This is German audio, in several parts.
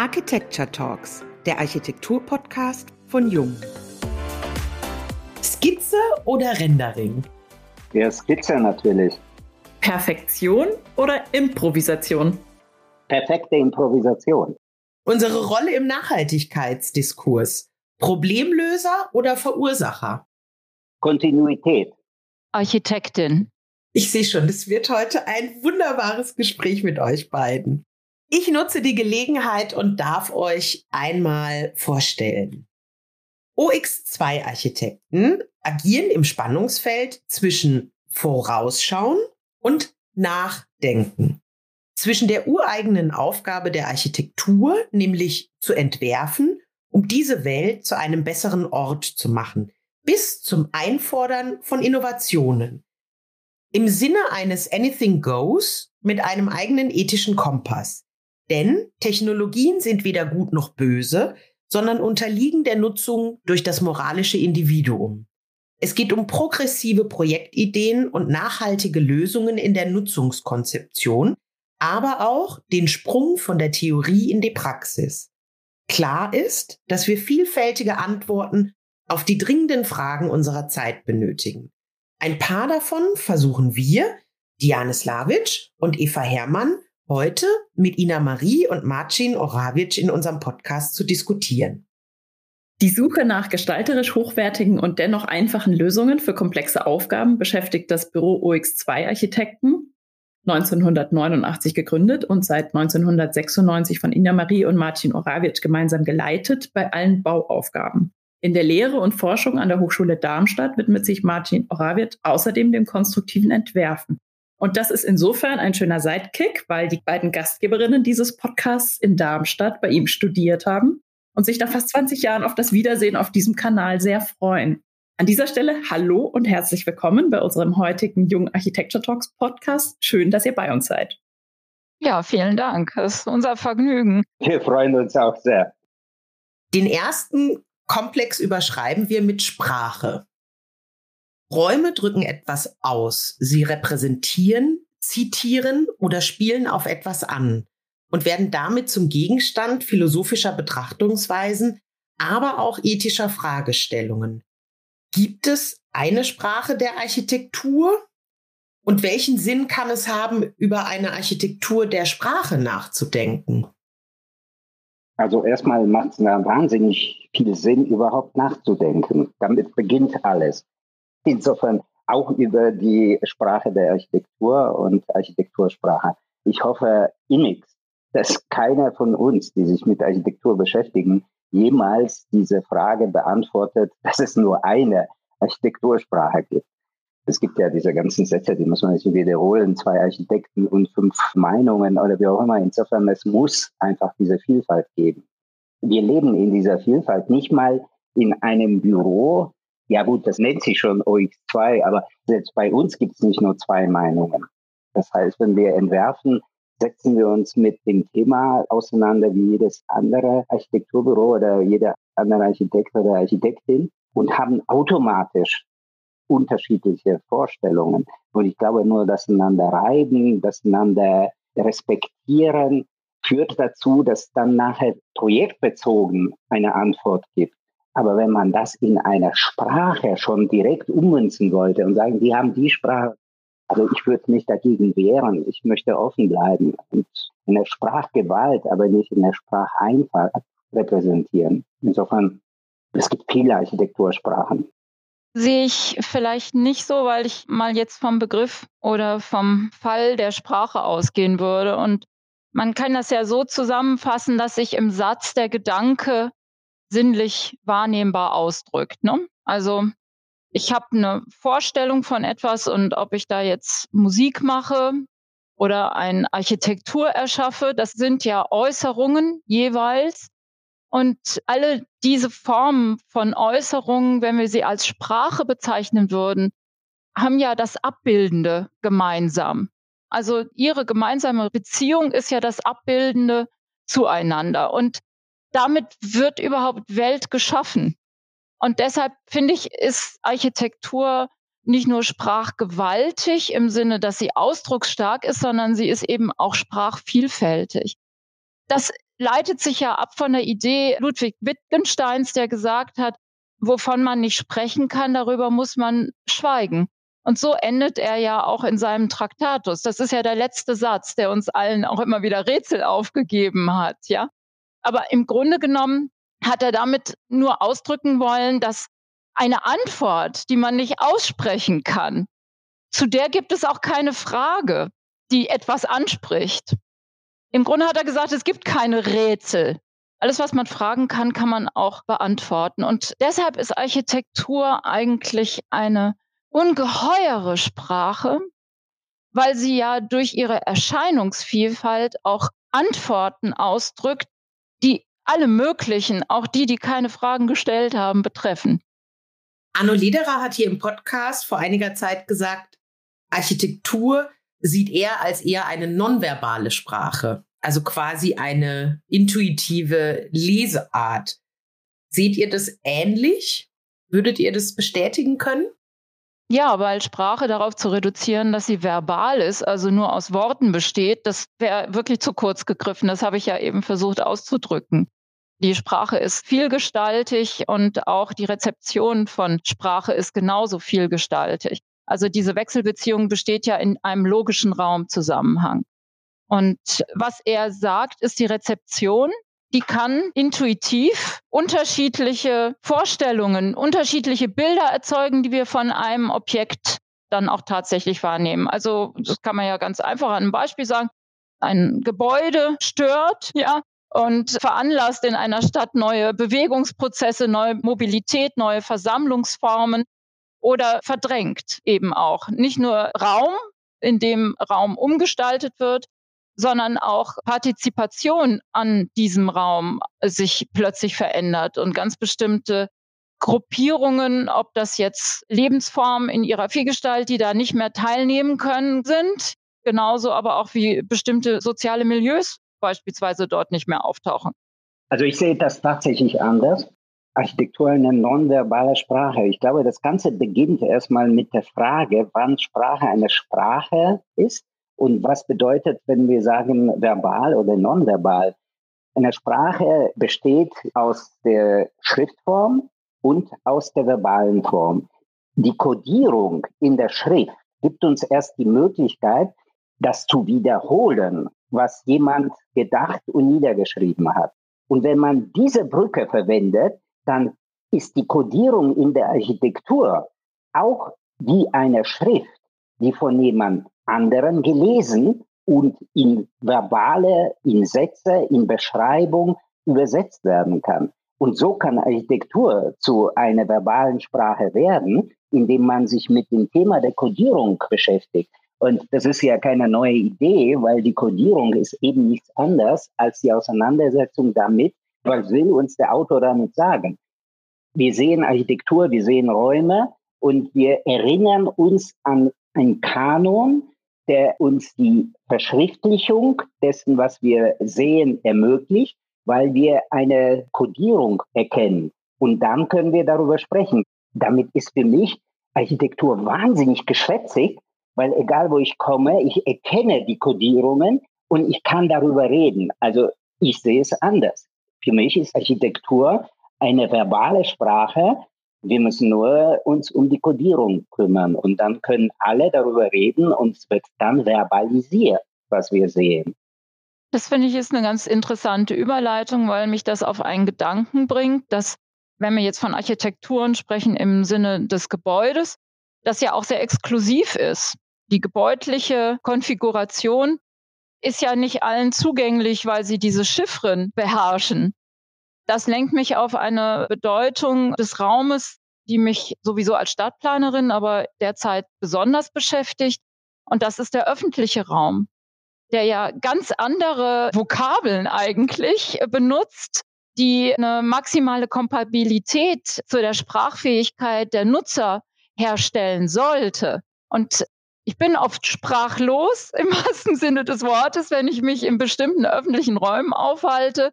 Architecture Talks, der Architektur-Podcast von Jung. Skizze oder Rendering? Ja, Skizze natürlich. Perfektion oder Improvisation? Perfekte Improvisation. Unsere Rolle im Nachhaltigkeitsdiskurs. Problemlöser oder Verursacher? Kontinuität. Architektin. Ich sehe schon, es wird heute ein wunderbares Gespräch mit euch beiden. Ich nutze die Gelegenheit und darf euch einmal vorstellen. OX2-Architekten agieren im Spannungsfeld zwischen Vorausschauen und Nachdenken. Zwischen der ureigenen Aufgabe der Architektur, nämlich zu entwerfen, um diese Welt zu einem besseren Ort zu machen, bis zum Einfordern von Innovationen. Im Sinne eines Anything Goes mit einem eigenen ethischen Kompass. Denn Technologien sind weder gut noch böse, sondern unterliegen der Nutzung durch das moralische Individuum. Es geht um progressive Projektideen und nachhaltige Lösungen in der Nutzungskonzeption, aber auch den Sprung von der Theorie in die Praxis. Klar ist, dass wir vielfältige Antworten auf die dringenden Fragen unserer Zeit benötigen. Ein paar davon versuchen wir, Diane Slavic und Eva Herrmann, heute mit Ina Marie und Marcin Oravic in unserem Podcast zu diskutieren. Die Suche nach gestalterisch hochwertigen und dennoch einfachen Lösungen für komplexe Aufgaben beschäftigt das Büro OX2 Architekten, 1989 gegründet und seit 1996 von Ina Marie und Marcin Oravic gemeinsam geleitet bei allen Bauaufgaben. In der Lehre und Forschung an der Hochschule Darmstadt widmet sich Martin Oravic außerdem dem konstruktiven Entwerfen. Und das ist insofern ein schöner Sidekick, weil die beiden Gastgeberinnen dieses Podcasts in Darmstadt bei ihm studiert haben und sich nach fast 20 Jahren auf das Wiedersehen auf diesem Kanal sehr freuen. An dieser Stelle hallo und herzlich willkommen bei unserem heutigen Jung Architecture Talks Podcast. Schön, dass ihr bei uns seid. Ja, vielen Dank. Das ist unser Vergnügen. Wir freuen uns auch sehr. Den ersten Komplex überschreiben wir mit Sprache. Räume drücken etwas aus. Sie repräsentieren, zitieren oder spielen auf etwas an und werden damit zum Gegenstand philosophischer Betrachtungsweisen, aber auch ethischer Fragestellungen. Gibt es eine Sprache der Architektur? Und welchen Sinn kann es haben, über eine Architektur der Sprache nachzudenken? Also erstmal macht es wahnsinnig viel Sinn, überhaupt nachzudenken. Damit beginnt alles. Insofern auch über die Sprache der Architektur und Architektursprache. Ich hoffe innig, dass keiner von uns, die sich mit Architektur beschäftigen, jemals diese Frage beantwortet, dass es nur eine Architektursprache gibt. Es gibt ja diese ganzen Sätze, die muss man nicht wiederholen, zwei Architekten und fünf Meinungen oder wie auch immer. Insofern, es muss einfach diese Vielfalt geben. Wir leben in dieser Vielfalt nicht mal in einem Büro, ja gut, das nennt sich schon OX2, aber selbst bei uns gibt es nicht nur zwei Meinungen. Das heißt, wenn wir entwerfen, setzen wir uns mit dem Thema auseinander wie jedes andere Architekturbüro oder jeder andere Architekt oder Architektin und haben automatisch unterschiedliche Vorstellungen. Und ich glaube, nur das einander reiben, das einander respektieren, führt dazu, dass dann nachher projektbezogen eine Antwort gibt. Aber wenn man das in einer Sprache schon direkt ummünzen wollte und sagen, die haben die Sprache, also ich würde mich dagegen wehren. Ich möchte offen bleiben und in der Sprachgewalt, aber nicht in der Spracheinfalt repräsentieren. Insofern, es gibt viele Architektursprachen. Sehe ich vielleicht nicht so, weil ich mal jetzt vom Begriff oder vom Fall der Sprache ausgehen würde. Und man kann das ja so zusammenfassen, dass sich im Satz der Gedanke sinnlich wahrnehmbar ausdrückt. Ne? Also ich habe eine Vorstellung von etwas und ob ich da jetzt Musik mache oder eine Architektur erschaffe, das sind ja Äußerungen jeweils. Und alle diese Formen von Äußerungen, wenn wir sie als Sprache bezeichnen würden, haben ja das Abbildende gemeinsam. Also ihre gemeinsame Beziehung ist ja das Abbildende zueinander. Und damit wird überhaupt Welt geschaffen. Und deshalb finde ich, ist Architektur nicht nur sprachgewaltig im Sinne, dass sie ausdrucksstark ist, sondern sie ist eben auch sprachvielfältig. Das leitet sich ja ab von der Idee Ludwig Wittgensteins, der gesagt hat, wovon man nicht sprechen kann, darüber muss man schweigen. Und so endet er ja auch in seinem Traktatus. Das ist ja der letzte Satz, der uns allen auch immer wieder Rätsel aufgegeben hat, ja. Aber im Grunde genommen hat er damit nur ausdrücken wollen, dass eine Antwort, die man nicht aussprechen kann, zu der gibt es auch keine Frage, die etwas anspricht. Im Grunde hat er gesagt, es gibt keine Rätsel. Alles, was man fragen kann, kann man auch beantworten. Und deshalb ist Architektur eigentlich eine ungeheure Sprache, weil sie ja durch ihre Erscheinungsvielfalt auch Antworten ausdrückt, alle möglichen, auch die, die keine Fragen gestellt haben, betreffen. Anno Lederer hat hier im Podcast vor einiger Zeit gesagt, Architektur sieht er als eher eine nonverbale Sprache, also quasi eine intuitive Leseart. Seht ihr das ähnlich? Würdet ihr das bestätigen können? Ja, weil Sprache darauf zu reduzieren, dass sie verbal ist, also nur aus Worten besteht, das wäre wirklich zu kurz gegriffen. Das habe ich ja eben versucht auszudrücken. Die Sprache ist vielgestaltig und auch die Rezeption von Sprache ist genauso vielgestaltig. Also diese Wechselbeziehung besteht ja in einem logischen Raumzusammenhang. Und was er sagt, ist die Rezeption die kann intuitiv unterschiedliche Vorstellungen, unterschiedliche Bilder erzeugen, die wir von einem Objekt dann auch tatsächlich wahrnehmen. Also das kann man ja ganz einfach an einem Beispiel sagen. Ein Gebäude stört, ja, und veranlasst in einer Stadt neue Bewegungsprozesse, neue Mobilität, neue Versammlungsformen oder verdrängt eben auch. Nicht nur Raum, in dem Raum umgestaltet wird, sondern auch Partizipation an diesem Raum sich plötzlich verändert und ganz bestimmte Gruppierungen, ob das jetzt Lebensformen in ihrer Vielgestalt, die da nicht mehr teilnehmen können, sind, genauso aber auch wie bestimmte soziale Milieus beispielsweise dort nicht mehr auftauchen. Also ich sehe das tatsächlich anders. Architektur eine nonverbale Sprache. Ich glaube, das Ganze beginnt erstmal mit der Frage, wann Sprache eine Sprache ist und was bedeutet, wenn wir sagen verbal oder nonverbal? Eine Sprache besteht aus der Schriftform und aus der verbalen Form. Die Kodierung in der Schrift gibt uns erst die Möglichkeit, das zu wiederholen, was jemand gedacht und niedergeschrieben hat. Und wenn man diese Brücke verwendet, dann ist die Kodierung in der Architektur auch wie eine Schrift, die von jemand anderen gelesen und in verbale, in Sätze, in Beschreibung übersetzt werden kann. Und so kann Architektur zu einer verbalen Sprache werden, indem man sich mit dem Thema der Kodierung beschäftigt. Und das ist ja keine neue Idee, weil die Kodierung ist eben nichts anderes als die Auseinandersetzung damit, was will uns der Autor damit sagen. Wir sehen Architektur, wir sehen Räume und wir erinnern uns an einen Kanon, der uns die Verschriftlichung dessen, was wir sehen, ermöglicht, weil wir eine Kodierung erkennen. Und dann können wir darüber sprechen. Damit ist für mich Architektur wahnsinnig geschwätzig, weil egal wo ich komme, ich erkenne die Kodierungen und ich kann darüber reden. Also ich sehe es anders. Für mich ist Architektur eine verbale Sprache, wir müssen nur uns um die Kodierung kümmern und dann können alle darüber reden und es wird dann verbalisiert, was wir sehen. Das finde ich ist eine ganz interessante Überleitung, weil mich das auf einen Gedanken bringt, dass wenn wir jetzt von Architekturen sprechen im Sinne des Gebäudes, das ja auch sehr exklusiv ist. Die gebäudliche Konfiguration ist ja nicht allen zugänglich, weil sie diese Chiffren beherrschen. Das lenkt mich auf eine Bedeutung des Raumes, die mich sowieso als Stadtplanerin, aber derzeit besonders beschäftigt. Und das ist der öffentliche Raum, der ja ganz andere Vokabeln eigentlich benutzt, die eine maximale Kompatibilität zu der Sprachfähigkeit der Nutzer herstellen sollte. Und ich bin oft sprachlos im wahrsten Sinne des Wortes, wenn ich mich in bestimmten öffentlichen Räumen aufhalte,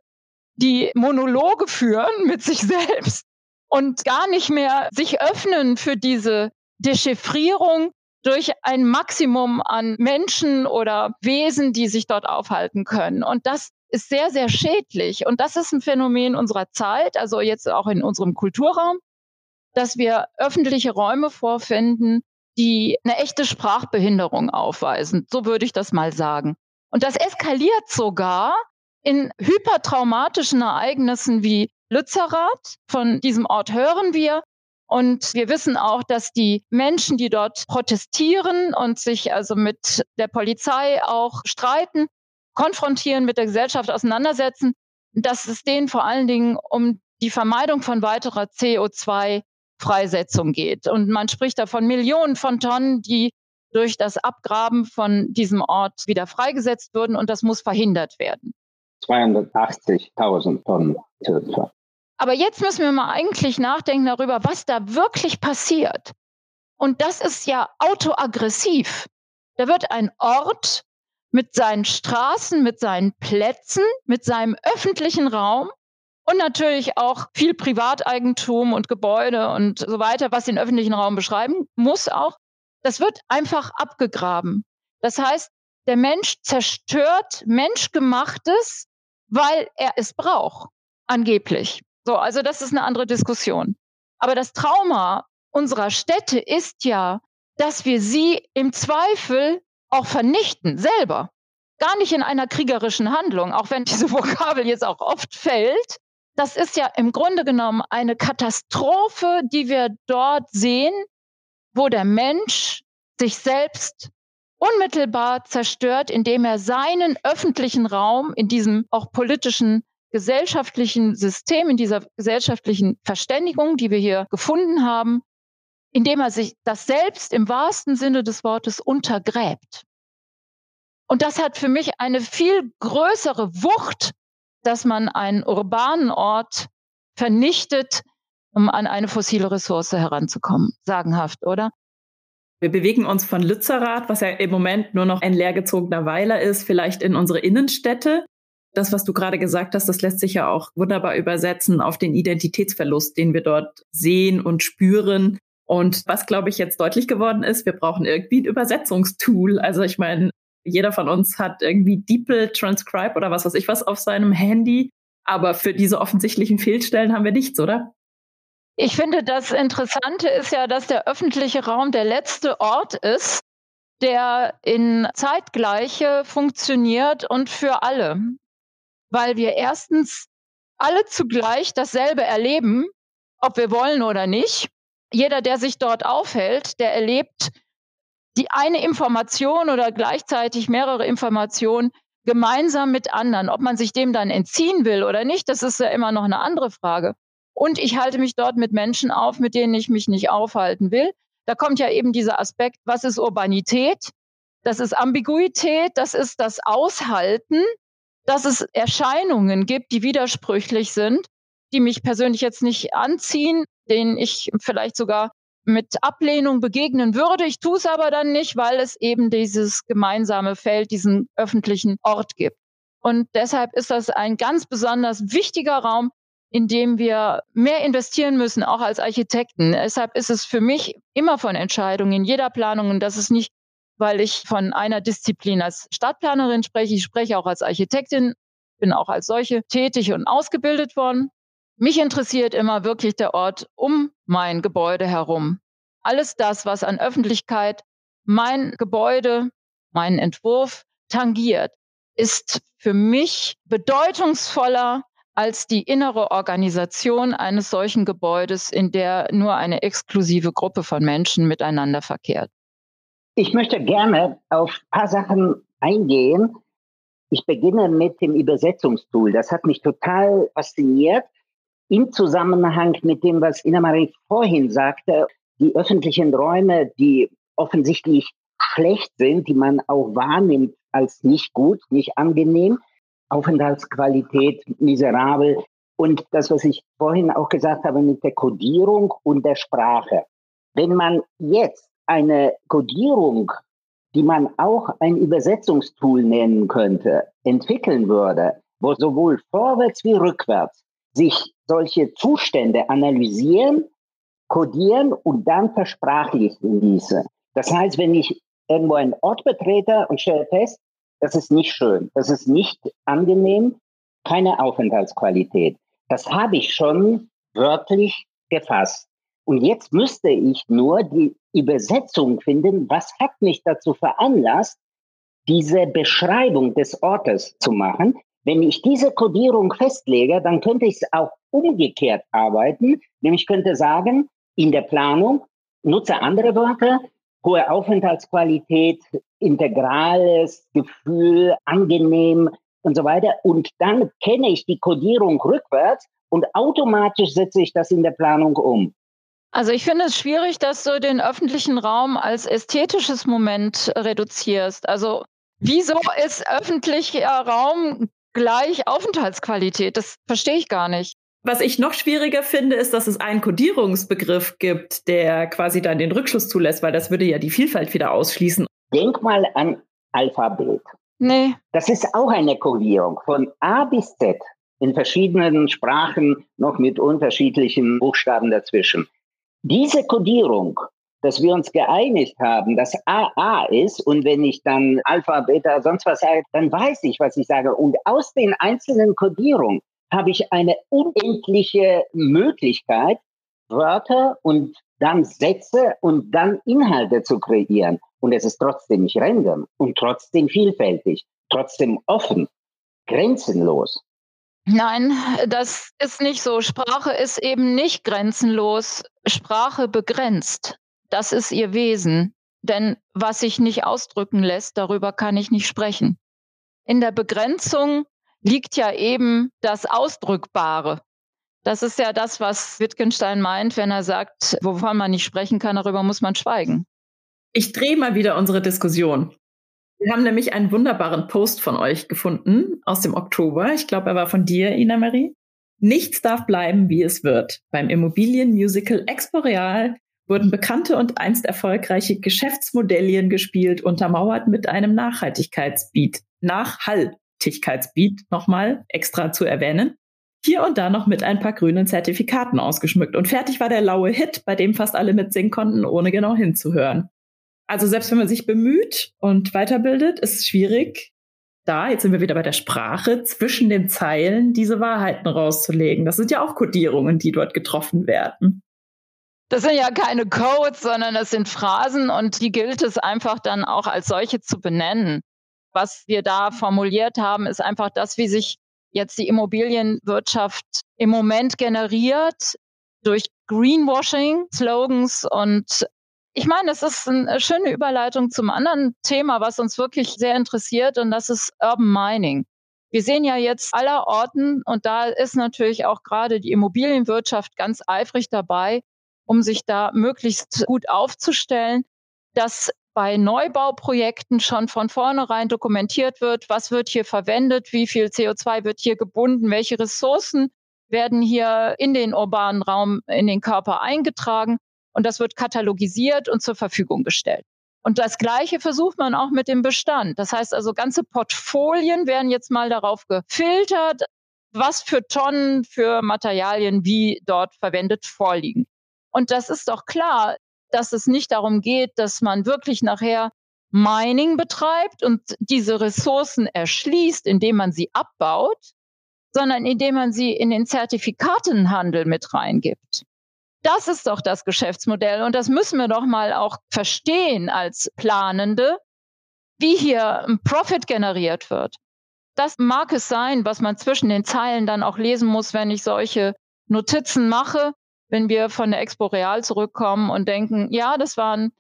die Monologe führen mit sich selbst und gar nicht mehr sich öffnen für diese Dechiffrierung durch ein Maximum an Menschen oder Wesen, die sich dort aufhalten können. Und das ist sehr, sehr schädlich. Und das ist ein Phänomen unserer Zeit, also jetzt auch in unserem Kulturraum, dass wir öffentliche Räume vorfinden, die eine echte Sprachbehinderung aufweisen. So würde ich das mal sagen. Und das eskaliert sogar in hypertraumatischen Ereignissen wie Lützerath. Von diesem Ort hören wir. Und wir wissen auch, dass die Menschen, die dort protestieren und sich also mit der Polizei auch streiten, konfrontieren, mit der Gesellschaft auseinandersetzen, dass es denen vor allen Dingen um die Vermeidung von weiterer CO2-Freisetzung geht. Und man spricht da von Millionen von Tonnen, die durch das Abgraben von diesem Ort wieder freigesetzt würden und das muss verhindert werden. 280.000 Tonnen CO2. Aber jetzt müssen wir mal eigentlich nachdenken darüber, was da wirklich passiert. Und das ist ja autoaggressiv. Da wird ein Ort mit seinen Straßen, mit seinen Plätzen, mit seinem öffentlichen Raum und natürlich auch viel Privateigentum und Gebäude und so weiter, was den öffentlichen Raum beschreiben muss auch. Das wird einfach abgegraben. Das heißt, der Mensch zerstört Menschgemachtes, weil er es braucht, angeblich. So, also das ist eine andere Diskussion. Aber das Trauma unserer Städte ist ja, dass wir sie im Zweifel auch vernichten, selber. Gar nicht in einer kriegerischen Handlung, auch wenn diese Vokabel jetzt auch oft fällt. Das ist ja im Grunde genommen eine Katastrophe, die wir dort sehen, wo der Mensch sich selbst unmittelbar zerstört, indem er seinen öffentlichen Raum in diesem auch politischen gesellschaftlichen System, in dieser gesellschaftlichen Verständigung, die wir hier gefunden haben, indem er sich das selbst im wahrsten Sinne des Wortes untergräbt. Und das hat für mich eine viel größere Wucht, dass man einen urbanen Ort vernichtet, um an eine fossile Ressource heranzukommen. Sagenhaft, oder? Wir bewegen uns von Lützerath, was ja im Moment nur noch ein leergezogener Weiler ist, vielleicht in unsere Innenstädte das, was du gerade gesagt hast, das lässt sich ja auch wunderbar übersetzen auf den Identitätsverlust, den wir dort sehen und spüren. Und was, glaube ich, jetzt deutlich geworden ist, wir brauchen irgendwie ein Übersetzungstool. Also ich meine, jeder von uns hat irgendwie DeepL, Transcribe oder was weiß ich was auf seinem Handy. Aber für diese offensichtlichen Fehlstellen haben wir nichts, oder? Ich finde, das Interessante ist ja, dass der öffentliche Raum der letzte Ort ist, der in Zeitgleiche funktioniert und für alle weil wir erstens alle zugleich dasselbe erleben, ob wir wollen oder nicht. Jeder, der sich dort aufhält, der erlebt die eine Information oder gleichzeitig mehrere Informationen gemeinsam mit anderen. Ob man sich dem dann entziehen will oder nicht, das ist ja immer noch eine andere Frage. Und ich halte mich dort mit Menschen auf, mit denen ich mich nicht aufhalten will. Da kommt ja eben dieser Aspekt, was ist Urbanität? Das ist Ambiguität, das ist das Aushalten dass es Erscheinungen gibt, die widersprüchlich sind, die mich persönlich jetzt nicht anziehen, denen ich vielleicht sogar mit Ablehnung begegnen würde. Ich tue es aber dann nicht, weil es eben dieses gemeinsame Feld, diesen öffentlichen Ort gibt. Und deshalb ist das ein ganz besonders wichtiger Raum, in dem wir mehr investieren müssen, auch als Architekten. Deshalb ist es für mich immer von Entscheidung in jeder Planung, und das ist nicht weil ich von einer Disziplin als Stadtplanerin spreche. Ich spreche auch als Architektin, bin auch als solche tätig und ausgebildet worden. Mich interessiert immer wirklich der Ort um mein Gebäude herum. Alles das, was an Öffentlichkeit mein Gebäude, meinen Entwurf tangiert, ist für mich bedeutungsvoller als die innere Organisation eines solchen Gebäudes, in der nur eine exklusive Gruppe von Menschen miteinander verkehrt. Ich möchte gerne auf ein paar Sachen eingehen. Ich beginne mit dem Übersetzungstool. Das hat mich total fasziniert im Zusammenhang mit dem, was Ina-Marie vorhin sagte, die öffentlichen Räume, die offensichtlich schlecht sind, die man auch wahrnimmt als nicht gut, nicht angenehm, Aufenthaltsqualität miserabel und das, was ich vorhin auch gesagt habe mit der Kodierung und der Sprache. Wenn man jetzt eine Codierung, die man auch ein Übersetzungstool nennen könnte, entwickeln würde, wo sowohl vorwärts wie rückwärts sich solche Zustände analysieren, kodieren und dann versprachlichen ließe. Das heißt, wenn ich irgendwo einen Ort betrete und stelle fest, Das ist nicht schön. Das ist nicht angenehm. Keine Aufenthaltsqualität. Das habe ich schon wörtlich gefasst. Und jetzt müsste ich nur die Übersetzung finden, was hat mich dazu veranlasst, diese Beschreibung des Ortes zu machen. Wenn ich diese Kodierung festlege, dann könnte ich es auch umgekehrt arbeiten, nämlich könnte sagen, in der Planung nutze andere Wörter, hohe Aufenthaltsqualität, integrales Gefühl, angenehm und so weiter. Und dann kenne ich die Kodierung rückwärts und automatisch setze ich das in der Planung um. Also ich finde es schwierig, dass du den öffentlichen Raum als ästhetisches Moment reduzierst. Also wieso ist öffentlicher Raum gleich Aufenthaltsqualität? Das verstehe ich gar nicht. Was ich noch schwieriger finde, ist, dass es einen Kodierungsbegriff gibt, der quasi dann den Rückschluss zulässt, weil das würde ja die Vielfalt wieder ausschließen. Denk mal an Alphabet. Nee. Das ist auch eine Kodierung von A bis Z in verschiedenen Sprachen, noch mit unterschiedlichen Buchstaben dazwischen. Diese Kodierung, dass wir uns geeinigt haben, dass A A ist und wenn ich dann Alpha, Beta, sonst was sage, dann weiß ich, was ich sage. Und aus den einzelnen Kodierungen habe ich eine unendliche Möglichkeit, Wörter und dann Sätze und dann Inhalte zu kreieren. Und es ist trotzdem nicht random und trotzdem vielfältig, trotzdem offen, grenzenlos. Nein, das ist nicht so. Sprache ist eben nicht grenzenlos. Sprache begrenzt. Das ist ihr Wesen. Denn was sich nicht ausdrücken lässt, darüber kann ich nicht sprechen. In der Begrenzung liegt ja eben das Ausdrückbare. Das ist ja das, was Wittgenstein meint, wenn er sagt, wovon man nicht sprechen kann, darüber muss man schweigen. Ich drehe mal wieder unsere Diskussion. Wir haben nämlich einen wunderbaren Post von euch gefunden aus dem Oktober. Ich glaube, er war von dir, Ina Marie. Nichts darf bleiben, wie es wird. Beim Immobilienmusical Expo Real wurden bekannte und einst erfolgreiche Geschäftsmodellien gespielt, untermauert mit einem Nachhaltigkeitsbeat. Nachhaltigkeitsbeat nochmal extra zu erwähnen. Hier und da noch mit ein paar grünen Zertifikaten ausgeschmückt. Und fertig war der laue Hit, bei dem fast alle mitsingen konnten, ohne genau hinzuhören. Also selbst wenn man sich bemüht und weiterbildet, ist es schwierig, da, jetzt sind wir wieder bei der Sprache, zwischen den Zeilen diese Wahrheiten rauszulegen. Das sind ja auch Kodierungen, die dort getroffen werden. Das sind ja keine Codes, sondern das sind Phrasen und die gilt es einfach dann auch als solche zu benennen. Was wir da formuliert haben, ist einfach das, wie sich jetzt die Immobilienwirtschaft im Moment generiert durch Greenwashing, Slogans und ich meine, das ist eine schöne Überleitung zum anderen Thema, was uns wirklich sehr interessiert, und das ist Urban Mining. Wir sehen ja jetzt aller Orten, und da ist natürlich auch gerade die Immobilienwirtschaft ganz eifrig dabei, um sich da möglichst gut aufzustellen, dass bei Neubauprojekten schon von vornherein dokumentiert wird, was wird hier verwendet, wie viel CO2 wird hier gebunden, welche Ressourcen werden hier in den urbanen Raum, in den Körper eingetragen und das wird katalogisiert und zur Verfügung gestellt. Und das Gleiche versucht man auch mit dem Bestand. Das heißt also, ganze Portfolien werden jetzt mal darauf gefiltert, was für Tonnen für Materialien wie dort verwendet vorliegen. Und das ist doch klar, dass es nicht darum geht, dass man wirklich nachher Mining betreibt und diese Ressourcen erschließt, indem man sie abbaut, sondern indem man sie in den Zertifikatenhandel mit reingibt. Das ist doch das Geschäftsmodell und das müssen wir doch mal auch verstehen als Planende, wie hier ein Profit generiert wird. Das mag es sein, was man zwischen den Zeilen dann auch lesen muss, wenn ich solche Notizen mache, wenn wir von der Expo Real zurückkommen und denken, ja, das waren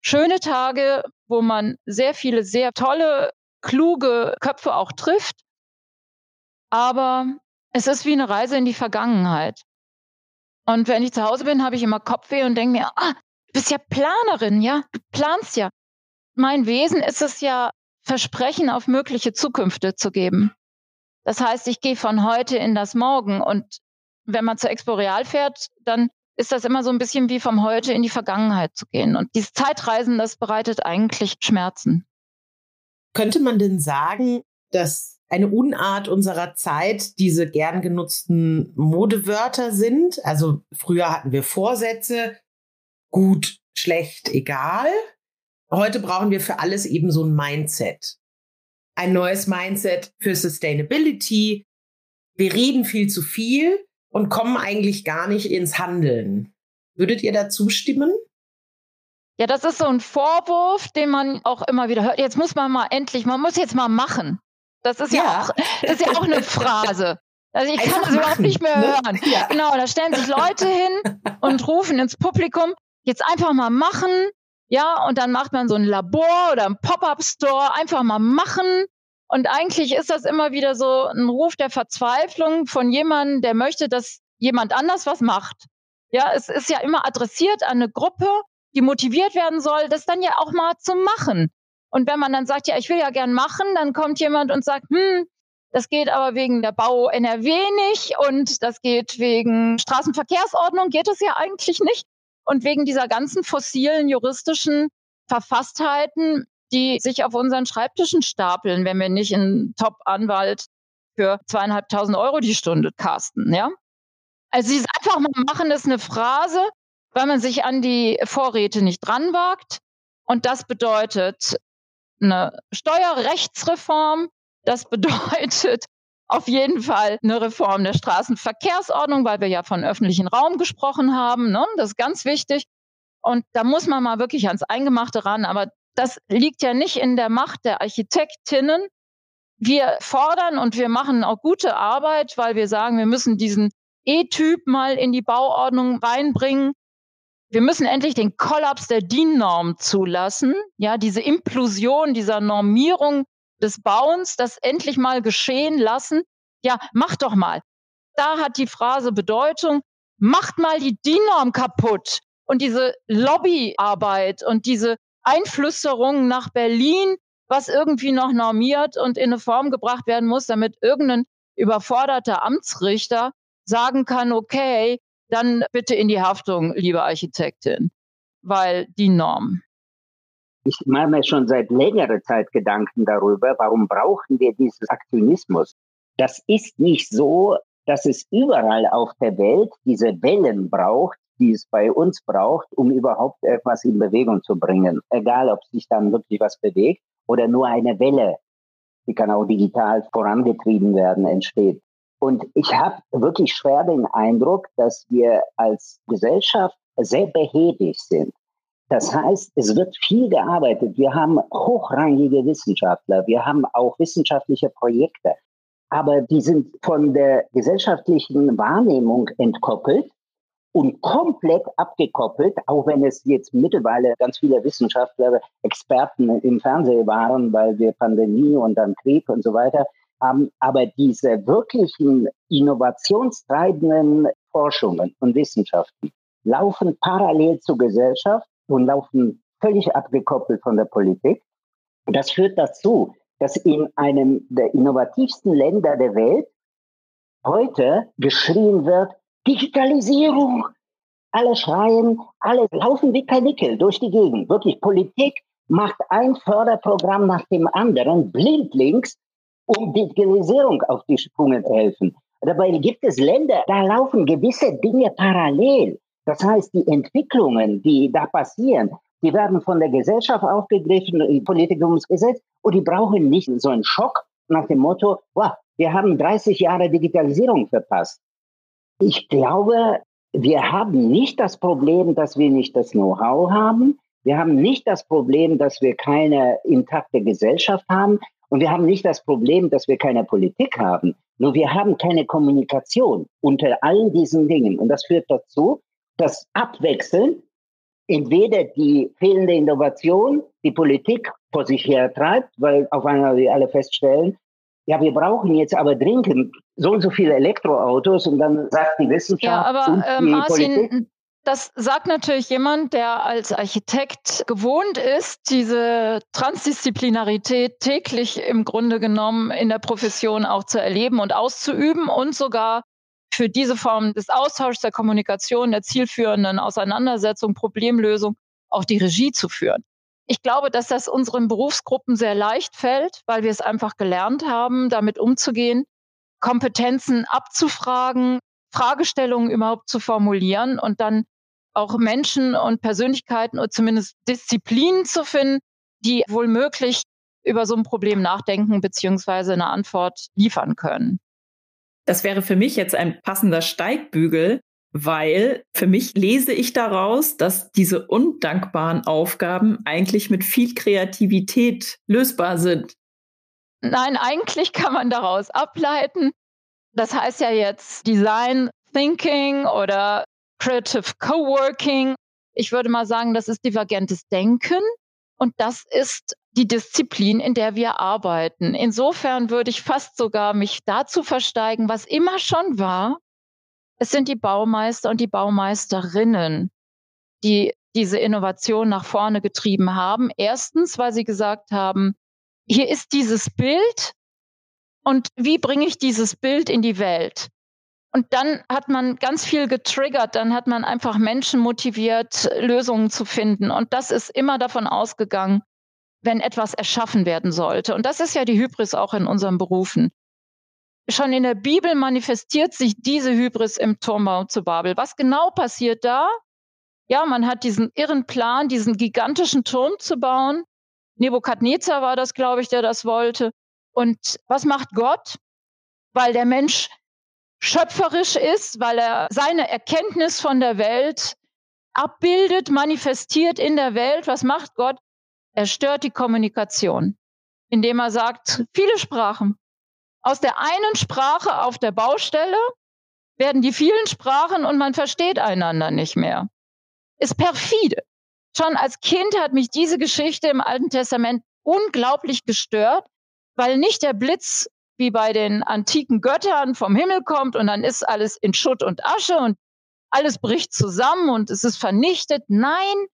schöne Tage, wo man sehr viele, sehr tolle, kluge Köpfe auch trifft. Aber es ist wie eine Reise in die Vergangenheit. Und wenn ich zu Hause bin, habe ich immer Kopfweh und denke mir, ah, du bist ja Planerin, ja, du planst ja. Mein Wesen ist es ja, Versprechen auf mögliche Zukünfte zu geben. Das heißt, ich gehe von heute in das Morgen und wenn man zur Expo Real fährt, dann ist das immer so ein bisschen wie vom Heute in die Vergangenheit zu gehen. Und dieses Zeitreisen, das bereitet eigentlich Schmerzen. Könnte man denn sagen, dass eine Unart unserer Zeit diese gern genutzten Modewörter sind. Also früher hatten wir Vorsätze, gut, schlecht, egal. Heute brauchen wir für alles eben so ein Mindset. ein neues Mindset für Sustainability. Wir reden viel zu viel und kommen eigentlich gar nicht ins Handeln. Würdet ihr da zustimmen? Ja, das ist so ein Vorwurf, den man auch immer wieder hört. Jetzt muss man mal endlich, man muss jetzt mal machen. Das ist ja, ja auch, das ist ja auch eine Phrase. Also ich Einfach kann das überhaupt nicht mehr ne? hören. Ja. Genau, da stellen sich Leute hin und rufen ins Publikum, jetzt einfach mal machen. Ja, und dann macht man so ein Labor oder ein Pop-up-Store, einfach mal machen. Und eigentlich ist das immer wieder so ein Ruf der Verzweiflung von jemandem, der möchte, dass jemand anders was macht. Ja, es ist ja immer adressiert an eine Gruppe, die motiviert werden soll, das dann ja auch mal zu machen. Und wenn man dann sagt, ja, ich will ja gern machen, dann kommt jemand und sagt, hm, das geht aber wegen der Bau NRW nicht und das geht wegen Straßenverkehrsordnung, geht es ja eigentlich nicht. Und wegen dieser ganzen fossilen juristischen Verfasstheiten, die sich auf unseren Schreibtischen stapeln, wenn wir nicht einen Top-Anwalt für zweieinhalbtausend Euro die Stunde casten, ja? Also sie einfach mal machen ist eine Phrase, weil man sich an die Vorräte nicht dran wagt. Und das bedeutet eine Steuerrechtsreform. Das bedeutet auf jeden Fall eine Reform der Straßenverkehrsordnung, weil wir ja von öffentlichen Raum gesprochen haben. Ne? Das ist ganz wichtig. Und da muss man mal wirklich ans Eingemachte ran. Aber das liegt ja nicht in der Macht der Architektinnen. Wir fordern und wir machen auch gute Arbeit, weil wir sagen, wir müssen diesen E-Typ mal in die Bauordnung reinbringen. Wir müssen endlich den Kollaps der DIN-Norm zulassen. Ja, diese Implosion dieser Normierung des Bauens, das endlich mal geschehen lassen. Ja, mach doch mal. Da hat die Phrase Bedeutung. Macht mal die DIN-Norm kaputt. Und diese Lobbyarbeit und diese Einflüsterung nach Berlin, was irgendwie noch normiert und in eine Form gebracht werden muss, damit irgendein überforderter Amtsrichter sagen kann, okay, dann bitte in die Haftung, liebe Architektin, weil die Norm. Ich mache mir schon seit längerer Zeit Gedanken darüber, warum brauchen wir diesen Aktionismus? Das ist nicht so, dass es überall auf der Welt diese Wellen braucht, die es bei uns braucht, um überhaupt etwas in Bewegung zu bringen. Egal, ob sich dann wirklich was bewegt oder nur eine Welle, die kann auch digital vorangetrieben werden, entsteht. Und ich habe wirklich schwer den Eindruck, dass wir als Gesellschaft sehr behäbig sind. Das heißt, es wird viel gearbeitet. Wir haben hochrangige Wissenschaftler, wir haben auch wissenschaftliche Projekte, aber die sind von der gesellschaftlichen Wahrnehmung entkoppelt und komplett abgekoppelt, auch wenn es jetzt mittlerweile ganz viele Wissenschaftler, Experten im Fernsehen waren, weil wir Pandemie und dann Krieg und so weiter haben. Aber diese wirklichen innovationstreibenden Forschungen und Wissenschaften laufen parallel zur Gesellschaft und laufen völlig abgekoppelt von der Politik. Das führt dazu, dass in einem der innovativsten Länder der Welt heute geschrien wird, Digitalisierung. Alle schreien, alle laufen wie Kanickel durch die Gegend. Wirklich, Politik macht ein Förderprogramm nach dem anderen, blindlings, um Digitalisierung auf die Sprünge zu helfen. Dabei gibt es Länder, da laufen gewisse Dinge parallel. Das heißt, die Entwicklungen, die da passieren, die werden von der Gesellschaft aufgegriffen im Politikumsgesetz und die brauchen nicht so einen Schock nach dem Motto, wow, wir haben 30 Jahre Digitalisierung verpasst. Ich glaube, wir haben nicht das Problem, dass wir nicht das Know-how haben. Wir haben nicht das Problem, dass wir keine intakte Gesellschaft haben. Und wir haben nicht das Problem, dass wir keine Politik haben. Nur wir haben keine Kommunikation unter allen diesen Dingen. Und das führt dazu, dass abwechselnd entweder die fehlende Innovation die Politik vor sich her treibt, weil auf einmal wir alle feststellen, ja, wir brauchen jetzt aber dringend so und so viele Elektroautos und dann sagt die Wissenschaft ja, aber, äh, Martin, Politik, das sagt natürlich jemand, der als Architekt gewohnt ist, diese Transdisziplinarität täglich im Grunde genommen in der Profession auch zu erleben und auszuüben und sogar für diese Form des Austauschs, der Kommunikation, der zielführenden Auseinandersetzung, Problemlösung auch die Regie zu führen. Ich glaube, dass das unseren Berufsgruppen sehr leicht fällt, weil wir es einfach gelernt haben, damit umzugehen, Kompetenzen abzufragen, Fragestellungen überhaupt zu formulieren und dann auch Menschen und Persönlichkeiten oder zumindest Disziplinen zu finden, die wohl möglich über so ein Problem nachdenken beziehungsweise eine Antwort liefern können. Das wäre für mich jetzt ein passender Steigbügel, weil für mich lese ich daraus, dass diese undankbaren Aufgaben eigentlich mit viel Kreativität lösbar sind. Nein, eigentlich kann man daraus ableiten. Das heißt ja jetzt Design Thinking oder Creative Coworking. Ich würde mal sagen, das ist divergentes Denken und das ist die Disziplin, in der wir arbeiten. Insofern würde ich fast sogar mich dazu versteigen, was immer schon war. Es sind die Baumeister und die Baumeisterinnen, die diese Innovation nach vorne getrieben haben. Erstens, weil sie gesagt haben, hier ist dieses Bild und wie bringe ich dieses Bild in die Welt? Und dann hat man ganz viel getriggert, dann hat man einfach Menschen motiviert, Lösungen zu finden. Und das ist immer davon ausgegangen, wenn etwas erschaffen werden sollte. Und das ist ja die Hybris auch in unseren Berufen. Schon in der Bibel manifestiert sich diese Hybris im Turmbau zu Babel. Was genau passiert da? Ja, man hat diesen irren Plan, diesen gigantischen Turm zu bauen. Nebukadnezar war das, glaube ich, der das wollte. Und was macht Gott? Weil der Mensch schöpferisch ist, weil er seine Erkenntnis von der Welt abbildet, manifestiert in der Welt. Was macht Gott? Er stört die Kommunikation, indem er sagt, viele Sprachen. Aus der einen Sprache auf der Baustelle werden die vielen Sprachen und man versteht einander nicht mehr. Ist perfide. Schon als Kind hat mich diese Geschichte im Alten Testament unglaublich gestört, weil nicht der Blitz wie bei den antiken Göttern vom Himmel kommt und dann ist alles in Schutt und Asche und alles bricht zusammen und es ist vernichtet. Nein,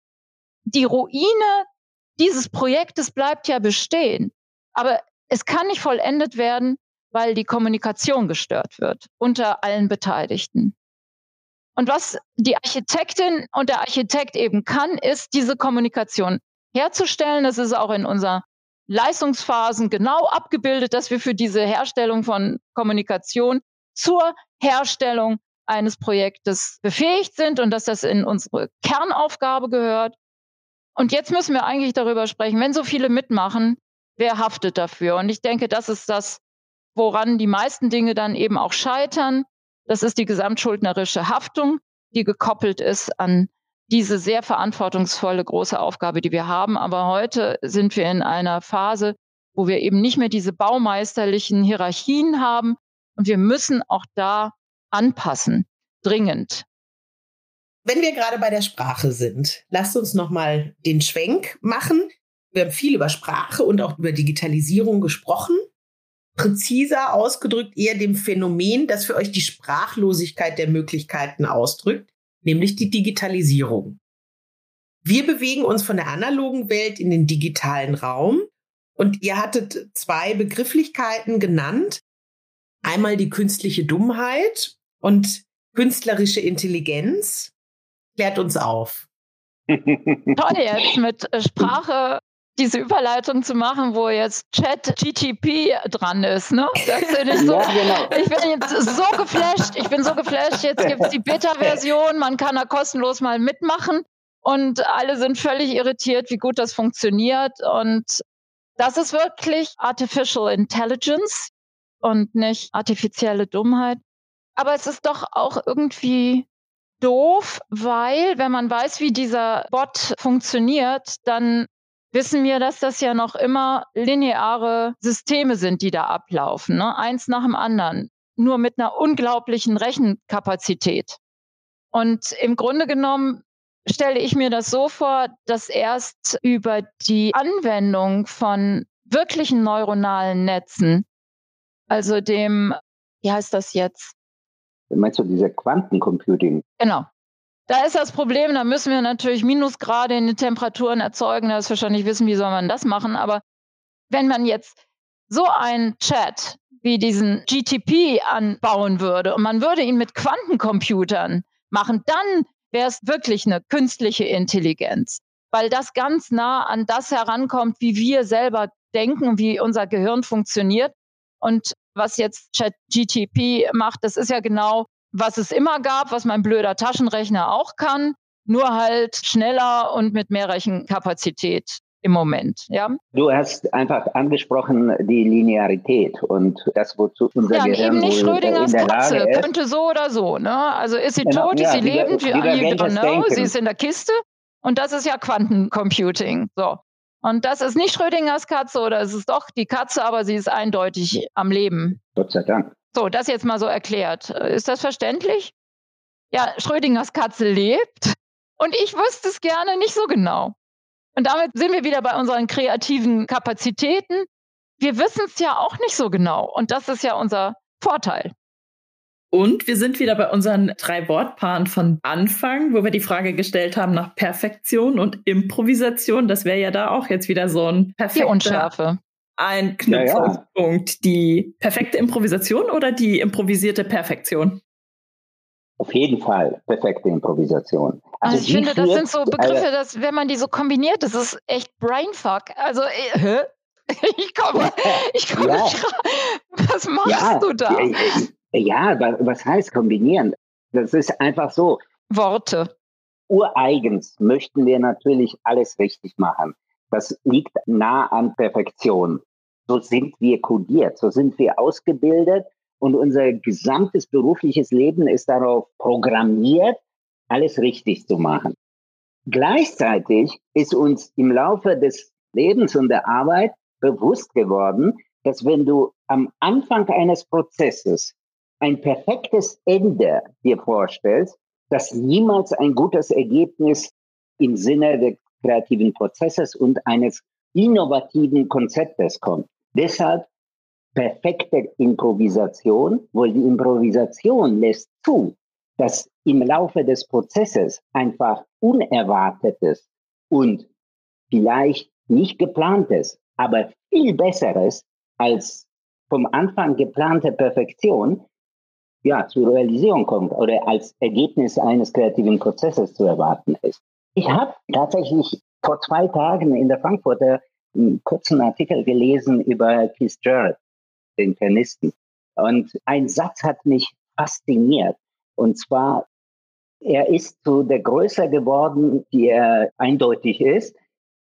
die Ruine dieses Projektes bleibt ja bestehen. Aber es kann nicht vollendet werden, weil die Kommunikation gestört wird unter allen Beteiligten. Und was die Architektin und der Architekt eben kann, ist diese Kommunikation herzustellen. Das ist auch in unserer Leistungsphasen genau abgebildet, dass wir für diese Herstellung von Kommunikation zur Herstellung eines Projektes befähigt sind und dass das in unsere Kernaufgabe gehört. Und jetzt müssen wir eigentlich darüber sprechen, wenn so viele mitmachen, wer haftet dafür? Und ich denke, das ist das, woran die meisten Dinge dann eben auch scheitern. Das ist die gesamtschuldnerische Haftung, die gekoppelt ist an diese sehr verantwortungsvolle große Aufgabe, die wir haben. Aber heute sind wir in einer Phase, wo wir eben nicht mehr diese baumeisterlichen Hierarchien haben. Und wir müssen auch da anpassen, dringend. Wenn wir gerade bei der Sprache sind, lasst uns noch mal den Schwenk machen. Wir haben viel über Sprache und auch über Digitalisierung gesprochen. Präziser ausgedrückt eher dem Phänomen, das für euch die Sprachlosigkeit der Möglichkeiten ausdrückt nämlich die Digitalisierung. Wir bewegen uns von der analogen Welt in den digitalen Raum und ihr hattet zwei Begrifflichkeiten genannt. Einmal die künstliche Dummheit und künstlerische Intelligenz. Klärt uns auf. Toll jetzt mit äh, Sprache diese Überleitung zu machen, wo jetzt Chat GTP dran ist. Ne? Das ich, so, ja, genau. ich bin jetzt so geflasht. Ich bin so geflasht. Jetzt gibt es die Beta-Version. Man kann da kostenlos mal mitmachen. Und alle sind völlig irritiert, wie gut das funktioniert. Und das ist wirklich Artificial Intelligence und nicht artifizielle Dummheit. Aber es ist doch auch irgendwie doof, weil wenn man weiß, wie dieser Bot funktioniert, dann wissen wir, dass das ja noch immer lineare Systeme sind, die da ablaufen, ne? eins nach dem anderen, nur mit einer unglaublichen Rechenkapazität. Und im Grunde genommen stelle ich mir das so vor, dass erst über die Anwendung von wirklichen neuronalen Netzen, also dem, wie heißt das jetzt? Meinst du diese Quantencomputing? Genau. Da ist das Problem, da müssen wir natürlich Minusgrade in den Temperaturen erzeugen. Da ist wahrscheinlich wissen, wie soll man das machen. Aber wenn man jetzt so einen Chat wie diesen GTP anbauen würde und man würde ihn mit Quantencomputern machen, dann wäre es wirklich eine künstliche Intelligenz, weil das ganz nah an das herankommt, wie wir selber denken, wie unser Gehirn funktioniert. Und was jetzt ChatGTP macht, das ist ja genau was es immer gab, was mein blöder Taschenrechner auch kann, nur halt schneller und mit mehr Rechenkapazität im Moment. Ja? Du hast einfach angesprochen die Linearität und das, wozu unser ja, Gehirn eben nicht wohl Schrödingers Katze, ist. könnte so oder so. Ne? Also ist sie Genau, tot, ja, ist sie lebend, you divergentes don't know, Denken. sie ist in der Kiste und das ist ja Quantencomputing. So. Und das ist nicht Schrödingers Katze oder es ist doch die Katze, aber sie ist eindeutig am Leben. Gott sei Dank. So, das jetzt mal so erklärt. Ist das verständlich? Ja, Schrödingers Katze lebt und ich wüsste es gerne nicht so genau. Und damit sind wir wieder bei unseren kreativen Kapazitäten. Wir wissen es ja auch nicht so genau und das ist ja unser Vorteil. Und wir sind wieder bei unseren drei Wortpaaren von Anfang, wo wir die Frage gestellt haben nach Perfektion und Improvisation. Das wäre ja da auch jetzt wieder so ein Die perfekter Unschärfe. Anknüpfungspunkt. Die perfekte Improvisation oder die improvisierte Perfektion? Auf jeden Fall perfekte Improvisation. Also ich wie finde, das sind so Begriffe, dass wenn man die so kombiniert, das ist echt Brainfuck. Also, äh, hä? Ich komme, ich komme Ja. nicht rein. Was machst ja, du da? Ja, ja, wa- was heißt kombinieren? Das ist einfach so. Worte. Ureigens möchten wir natürlich alles richtig machen. Das liegt nah an Perfektion. So sind wir kodiert, so sind wir ausgebildet und unser gesamtes berufliches Leben ist darauf programmiert, alles richtig zu machen. Gleichzeitig ist uns im Laufe des Lebens und der Arbeit bewusst geworden, dass wenn du am Anfang eines Prozesses ein perfektes Ende dir vorstellst, dass niemals ein gutes Ergebnis im Sinne des kreativen Prozesses und eines innovativen Konzeptes kommt. Deshalb perfekte Improvisation, weil die Improvisation lässt zu, dass im Laufe des Prozesses einfach Unerwartetes und vielleicht nicht geplantes, aber viel besseres als vom Anfang geplante Perfektion ja, zur Realisierung kommt oder als Ergebnis eines kreativen Prozesses zu erwarten ist. Ich habe tatsächlich vor zwei Tagen in der Frankfurter einen kurzen Artikel gelesen über Keith Jarrett, den Pianisten. Und ein Satz hat mich fasziniert. Und zwar, er ist zu der Größe geworden, die er eindeutig ist,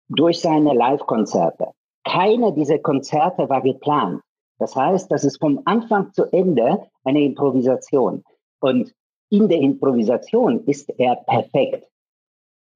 durch seine Live-Konzerte. Keine dieser Konzerte war geplant. Das heißt, das ist vom Anfang zu Ende eine Improvisation. Und in der Improvisation ist er perfekt.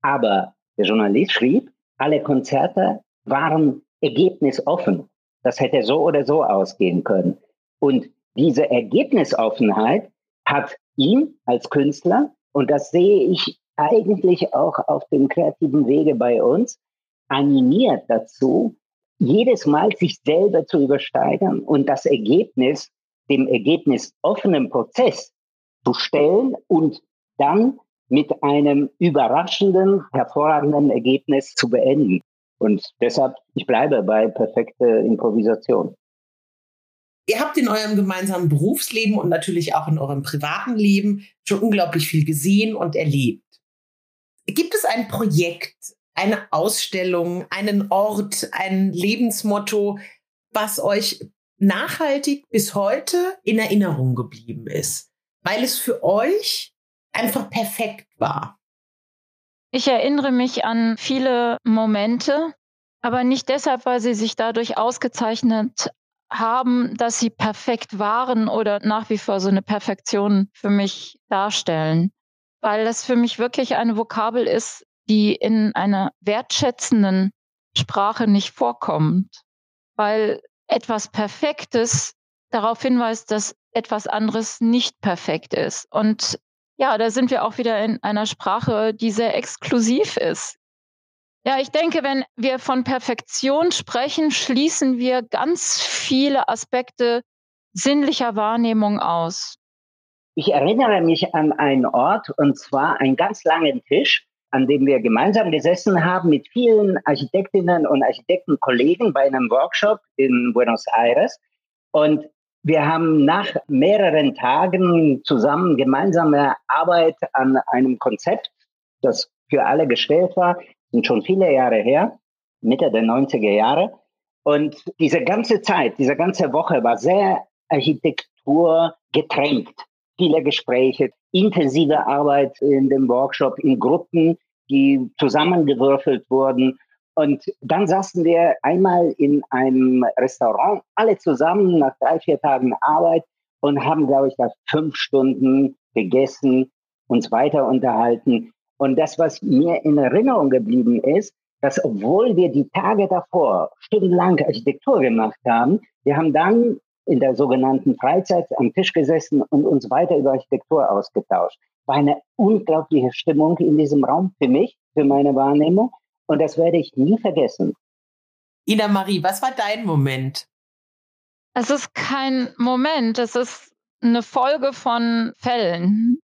Aber der Journalist schrieb, alle Konzerte waren ergebnisoffen. Das hätte so oder so ausgehen können. Und diese Ergebnisoffenheit hat ihn als Künstler, und das sehe ich eigentlich auch auf dem kreativen Wege bei uns, animiert dazu, jedes Mal sich selber zu übersteigern und das Ergebnis dem Ergebnis offenen Prozess zu stellen und dann mit einem überraschenden, hervorragenden Ergebnis zu beenden. Und deshalb, ich bleibe bei perfekter Improvisation. Ihr habt in eurem gemeinsamen Berufsleben und natürlich auch in eurem privaten Leben schon unglaublich viel gesehen und erlebt. Gibt es ein Projekt, eine Ausstellung, einen Ort, ein Lebensmotto, was euch nachhaltig bis heute in Erinnerung geblieben ist, weil es für euch einfach perfekt war? Ich erinnere mich an viele Momente, aber nicht deshalb, weil sie sich dadurch ausgezeichnet haben, dass sie perfekt waren oder nach wie vor so eine Perfektion für mich darstellen, weil das für mich wirklich eine Vokabel ist, die in einer wertschätzenden Sprache nicht vorkommt, weil etwas Perfektes darauf hinweist, dass etwas anderes nicht perfekt ist. Und ja, da sind wir auch wieder in einer Sprache, die sehr exklusiv ist. Ja, ich denke, wenn wir von Perfektion sprechen, schließen wir ganz viele Aspekte sinnlicher Wahrnehmung aus. Ich erinnere mich an einen Ort, und zwar einen ganz langen Tisch, an dem wir gemeinsam gesessen haben mit vielen Architektinnen und Architektenkollegen bei einem Workshop in Buenos Aires. Und wir haben nach mehreren Tagen zusammen gemeinsame Arbeit an einem Konzept, das für alle gestellt war, sind schon viele Jahre her, Mitte der 90er Jahre. Und diese ganze Zeit, diese ganze Woche war sehr Architektur getränkt. Viele Gespräche, intensive Arbeit in dem Workshop in Gruppen, die zusammengewürfelt wurden. Und dann saßen wir einmal in einem Restaurant, alle zusammen nach drei, vier Tagen Arbeit und haben, glaube ich, da fünf Stunden gegessen, uns weiter unterhalten. Und das, was mir in Erinnerung geblieben ist, dass obwohl wir die Tage davor stundenlang Architektur gemacht haben, wir haben dann in der sogenannten Freizeit am Tisch gesessen und uns weiter über Architektur ausgetauscht. War eine unglaubliche Stimmung in diesem Raum für mich, für meine Wahrnehmung. Und das werde ich nie vergessen. Ina Marie, was war dein Moment? Es ist kein Moment, es ist eine Folge von Fällen.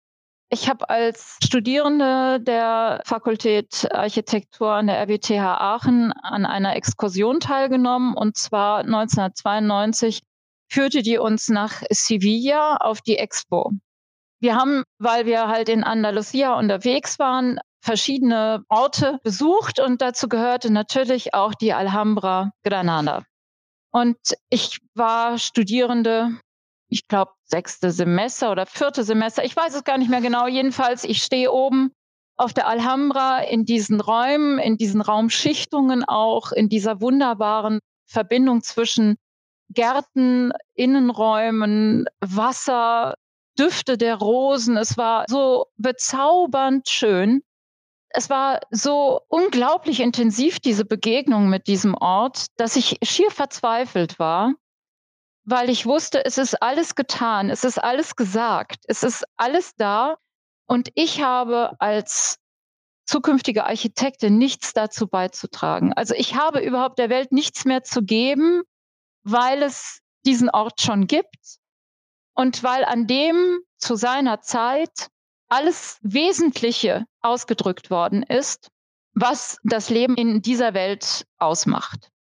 Ich habe als Studierende der Fakultät Architektur an der RWTH Aachen an einer Exkursion teilgenommen und zwar 1992 führte die uns nach Sevilla auf die Expo. Wir haben, weil wir halt in Andalusia unterwegs waren, verschiedene Orte besucht und dazu gehörte natürlich auch die Alhambra Granada. Und ich war Studierende, ich glaube, sechste Semester oder vierte Semester, ich weiß es gar nicht mehr genau. Jedenfalls, ich stehe oben auf der Alhambra in diesen Räumen, in diesen Raumschichtungen auch, in dieser wunderbaren Verbindung zwischen Gärten, Innenräumen, Wasser, Düfte der Rosen. Es war so bezaubernd schön. Es war so unglaublich intensiv, diese Begegnung mit diesem Ort, dass ich schier verzweifelt war, weil ich wusste, es ist alles getan, es ist alles gesagt, es ist alles da und ich habe als zukünftige Architektin nichts dazu beizutragen. Also ich habe überhaupt der Welt nichts mehr zu geben, weil es diesen Ort schon gibt und weil an dem zu seiner Zeit alles Wesentliche ausgedrückt worden ist, was das Leben in dieser Welt ausmacht.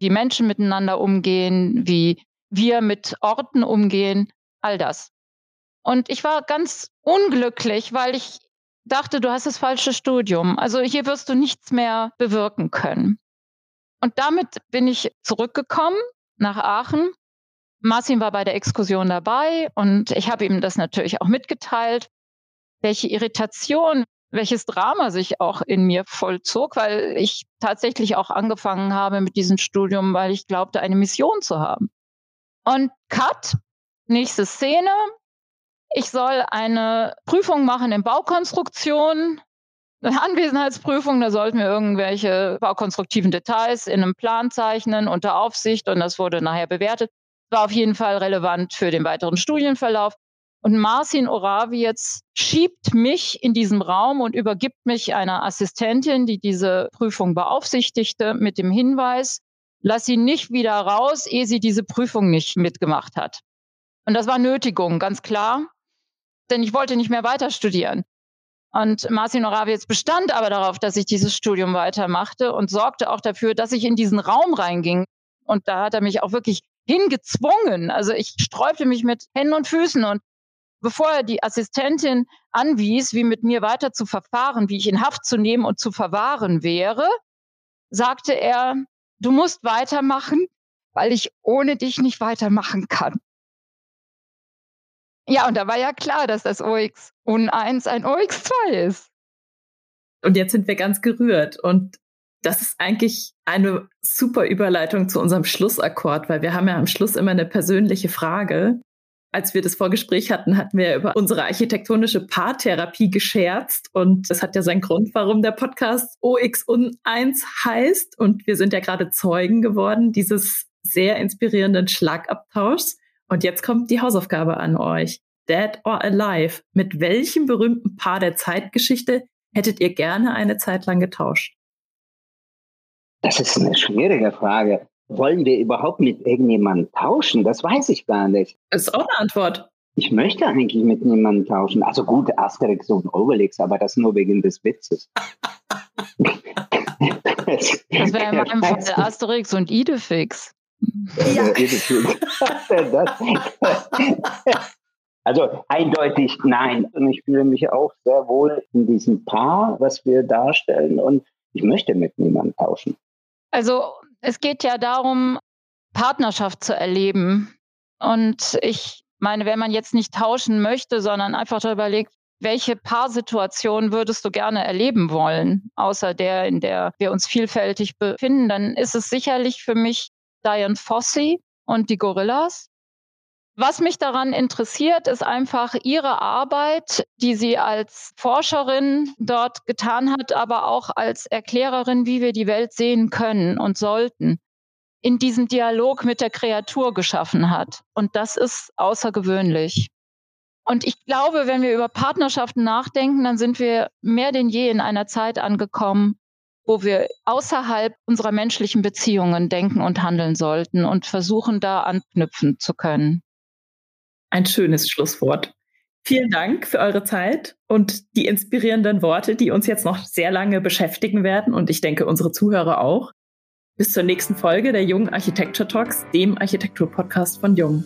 Wie Menschen miteinander umgehen, wie wir mit Orten umgehen, all das. Und ich war ganz unglücklich, weil ich dachte, du hast das falsche Studium. Also hier wirst du nichts mehr bewirken können. Und damit bin ich zurückgekommen nach Aachen. Martin war bei der Exkursion dabei und ich habe ihm das natürlich auch mitgeteilt, welche Irritation, welches Drama sich auch in mir vollzog, weil ich tatsächlich auch angefangen habe mit diesem Studium, weil ich glaubte, eine Mission zu haben. Und Cut, nächste Szene. Ich soll eine Prüfung machen in Baukonstruktion eine Anwesenheitsprüfung, da sollten wir irgendwelche baukonstruktiven Details in einem Plan zeichnen unter Aufsicht und das wurde nachher bewertet. War auf jeden Fall relevant für den weiteren Studienverlauf. Und Marcin Oraviec schiebt mich in diesem Raum und übergibt mich einer Assistentin, die diese Prüfung beaufsichtigte, mit dem Hinweis, lass sie nicht wieder raus, ehe sie diese Prüfung nicht mitgemacht hat. Und das war Nötigung, ganz klar, denn ich wollte nicht mehr weiter studieren. Und Marcin Oraviec bestand aber darauf, dass ich dieses Studium weitermachte und sorgte auch dafür, dass ich in diesen Raum reinging. Und da hat er mich auch wirklich hingezwungen. Also ich sträubte mich mit Händen und Füßen und bevor er die Assistentin anwies, wie mit mir weiter zu verfahren, wie ich in Haft zu nehmen und zu verwahren wäre, sagte er, du musst weitermachen, weil ich ohne dich nicht weitermachen kann. Ja, und da war ja klar, dass das OX Un1 ein OX2 ist. Und jetzt sind wir ganz gerührt. Und das ist eigentlich eine super Überleitung zu unserem Schlussakkord, weil wir haben ja am Schluss immer eine persönliche Frage. Als wir das Vorgespräch hatten, hatten wir über unsere architektonische Paartherapie gescherzt. Und das hat ja seinen Grund, warum der Podcast OX Un1 heißt. Und wir sind ja gerade Zeugen geworden dieses sehr inspirierenden Schlagabtauschs. Und jetzt kommt die Hausaufgabe an euch. Dead or Alive. Mit welchem berühmten Paar der Zeitgeschichte hättet ihr gerne eine Zeit lang getauscht? Das ist eine schwierige Frage. Wollen wir überhaupt mit irgendjemandem tauschen? Das weiß ich gar nicht. Das ist auch eine Antwort. Ich möchte eigentlich mit niemandem tauschen. Also gut, Asterix und Obelix, aber das nur wegen des Witzes. das wäre in meinem Fall Asterix und Idefix. Ja. also eindeutig nein. Und ich fühle mich auch sehr wohl in diesem Paar, was wir darstellen. Und ich möchte mit niemandem tauschen. Also es geht ja darum, Partnerschaft zu erleben. Und ich meine, wenn man jetzt nicht tauschen möchte, sondern einfach darüber legt, welche Paarsituation würdest du gerne erleben wollen, außer der, in der wir uns vielfältig befinden, dann ist es sicherlich für mich Diane Fossey und die Gorillas. Was mich daran interessiert, ist einfach ihre Arbeit, die sie als Forscherin dort getan hat, aber auch als Erklärerin, wie wir die Welt sehen können und sollten, in diesem Dialog mit der Kreatur geschaffen hat. Und das ist außergewöhnlich. Und ich glaube, wenn wir über Partnerschaften nachdenken, dann sind wir mehr denn je in einer Zeit angekommen, wo wir außerhalb unserer menschlichen Beziehungen denken und handeln sollten und versuchen, da anknüpfen zu können. Ein schönes Schlusswort. Vielen Dank für eure Zeit und die inspirierenden Worte, die uns jetzt noch sehr lange beschäftigen werden und ich denke unsere Zuhörer auch. Bis zur nächsten Folge der Jung Architecture Talks, dem Architektur-Podcast von Jung.